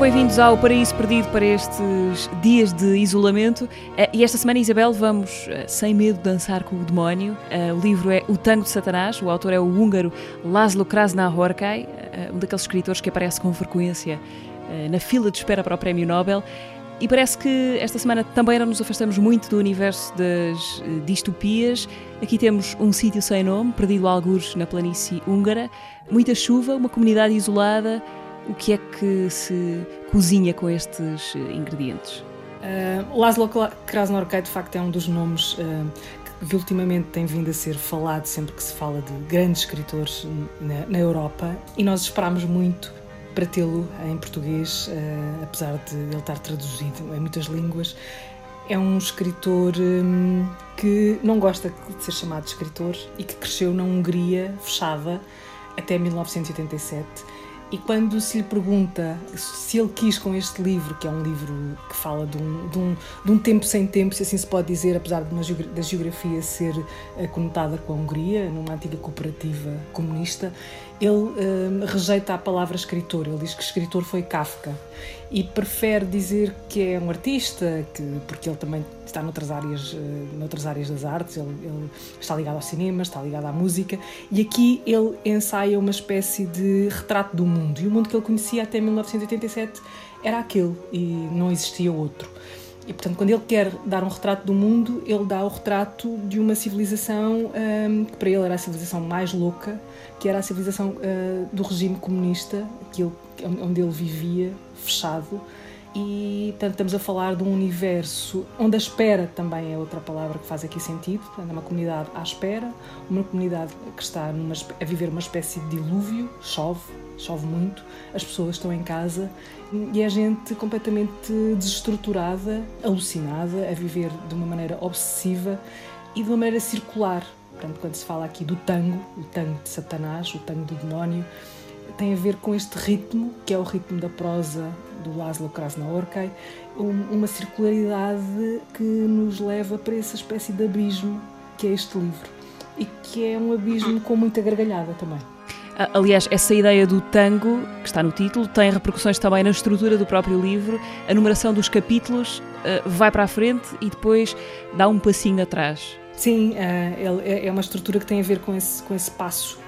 Bem-vindos ao Paraíso Perdido para estes dias de isolamento. Eh, E esta semana, Isabel, vamos, eh, sem medo, dançar com o demónio. Eh, O livro é O Tango de Satanás, o autor é o húngaro Laszlo Krasna-Horkai, eh, um daqueles escritores que aparece com frequência na fila de espera para o Prémio Nobel. E parece que esta semana também não nos afastamos muito do universo das distopias. Aqui temos um sítio sem nome, perdido a algures na planície húngara, muita chuva, uma comunidade isolada. O que é que se cozinha com estes eh, ingredientes? Uh, Laszlo Krasnorkai, de facto, é um dos nomes uh, que ultimamente tem vindo a ser falado sempre que se fala de grandes escritores na, na Europa e nós esperámos muito para tê-lo em português, uh, apesar de ele estar traduzido em muitas línguas. É um escritor hum, que não gosta de ser chamado de escritor e que cresceu na Hungria fechada até 1987. E quando se lhe pergunta se ele quis com este livro, que é um livro que fala de um, de um, de um tempo sem tempo, se assim se pode dizer, apesar de uma da geografia ser eh, conotada com a Hungria, numa antiga cooperativa comunista, ele hum, rejeita a palavra escritor. Ele diz que escritor foi Kafka e prefere dizer que é um artista, que, porque ele também está noutras áreas, eh, noutras áreas das artes, ele, ele está ligado ao cinema, está ligado à música, e aqui ele ensaia uma espécie de retrato do mundo. E o mundo que ele conhecia até 1987 era aquele, e não existia outro. E portanto, quando ele quer dar um retrato do mundo, ele dá o retrato de uma civilização hum, que para ele era a civilização mais louca, que era a civilização ah, do regime comunista, aquilo onde ele vivia, fechado. E portanto, estamos a falar de um universo onde a espera também é outra palavra que faz aqui sentido. Portanto, é uma comunidade à espera, uma comunidade que está numa, a viver uma espécie de dilúvio, chove, chove muito, as pessoas estão em casa e é gente completamente desestruturada, alucinada, a viver de uma maneira obsessiva e de uma maneira circular. Portanto, quando se fala aqui do tango, o tango de Satanás, o tango do demónio, tem a ver com este ritmo, que é o ritmo da prosa do Laszlo Krasna-Horkai, um- uma circularidade que nos leva para essa espécie de abismo que é este livro. E que é um abismo com muita gargalhada também. Ah, Aliás, essa ideia do tango, que está no título, tem repercussões também na estrutura do próprio livro. A numeração dos capítulos ah, vai para a frente e depois dá um passinho atrás. Sim, ele- é é uma estrutura que tem a ver com esse, com esse passo,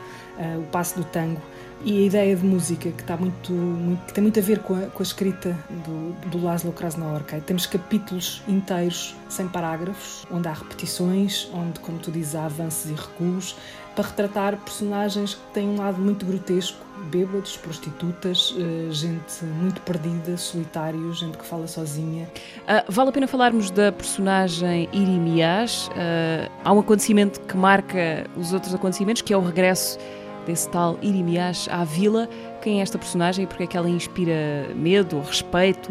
o passo do tango. E a ideia de música, que, está muito, muito- que tem muito a ver com a, com a escrita do, do Laszlo Krasna-Horkai. Temos capítulos inteiros, sem parágrafos, onde há repetições, onde, como tu dizes, há avanços e recuos, para retratar personagens que têm um lado muito grotesco, bêbados, prostitutas, eh, gente muito perdida, solitários, gente que fala sozinha. Ah, vale a pena falarmos da personagem Irimias. Ah, há um acontecimento que marca os outros acontecimentos, que é o regresso desse tal Irimias à vila. Quem é esta personagem e porque é que ela inspira medo, respeito,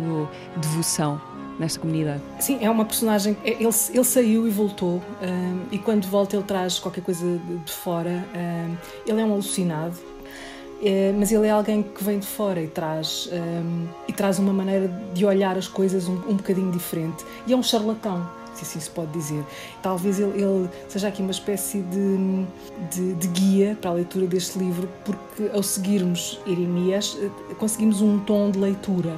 devoção nesta comunidade? Sim, é uma personagem. é- Ele, ele saiu e voltou, hum, e quando volta, ele traz qualquer coisa de, de fora. hum, ele é um alucinado, é, mas ele é alguém que vem de fora e traz, hum, e traz uma maneira de olhar as coisas um, um bocadinho diferente. E é um charlatão, se assim se pode dizer. Talvez ele, ele seja aqui uma espécie de, de, de guia para a leitura deste livro, porque ao seguirmos Iremias, eh, conseguimos um tom de leitura.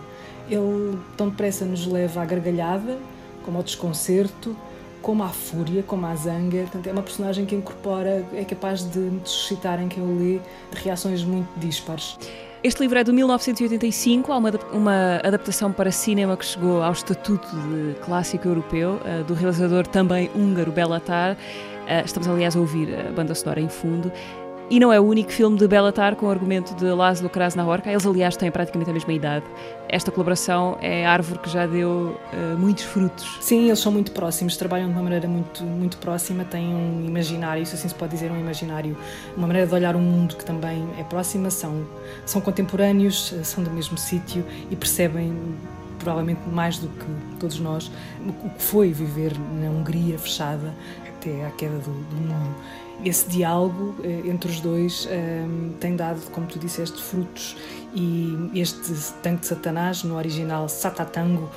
Ele tão depressa nos leva à gargalhada, como ao desconcerto, como à fúria, como à zanga. Portanto, é uma personagem que incorpora, é capaz de suscitar em quem o lê reações muito dispares. Este livro é de 1985, há uma, uma adaptação para cinema que chegou ao estatuto de clássico europeu, eh, do realizador também húngaro Belatar. Eh, estamos, aliás, a ouvir a banda sonora em fundo. E não é o único filme de Belatar com o argumento de Laszlo Krasna-Horka. Eles, aliás, têm praticamente a mesma idade. Esta colaboração é árvore que já deu eh, muitos frutos. Sim, eles são muito próximos, trabalham de uma maneira muito, muito próxima, têm um imaginário, isso assim se pode dizer, um imaginário, uma maneira de olhar o mundo que também é próxima, são, são contemporâneos, eh, são do mesmo sítio e percebem provavelmente mais do que todos nós o que foi viver na Hungria fechada até à queda do, do mundo. Esse diálogo entre os dois tem dado, como tu disseste, frutos e este tanque de Satanás, no original Satatango,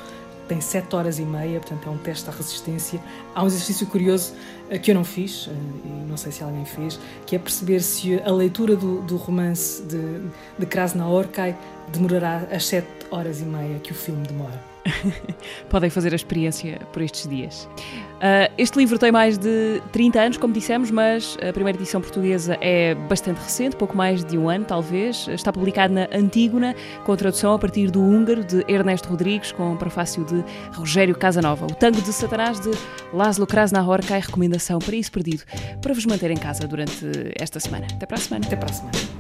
tem 7 horas e meia, portanto é um teste à resistência. Há um exercício curioso uh, que eu não fiz, uh, e não sei se alguém fez, que é perceber se a leitura do, do romance de, de Krasnaorkai demorará as 7 horas e meia que o filme demora. podem fazer a experiência por estes dias. Uh, este livro tem mais de 30 anos, como dissemos, mas a primeira edição portuguesa é bastante recente, pouco mais de um ano, talvez. Está publicado na Antígona, com tradução a partir do húngaro de Ernesto Rodrigues, com prefácio de Rogério Casanova. O Tango de Satanás de Laszlo Krasnahorkai, recomendação para isso perdido, para vos manter em casa durante esta semana. Até para a semana. Até para a semana.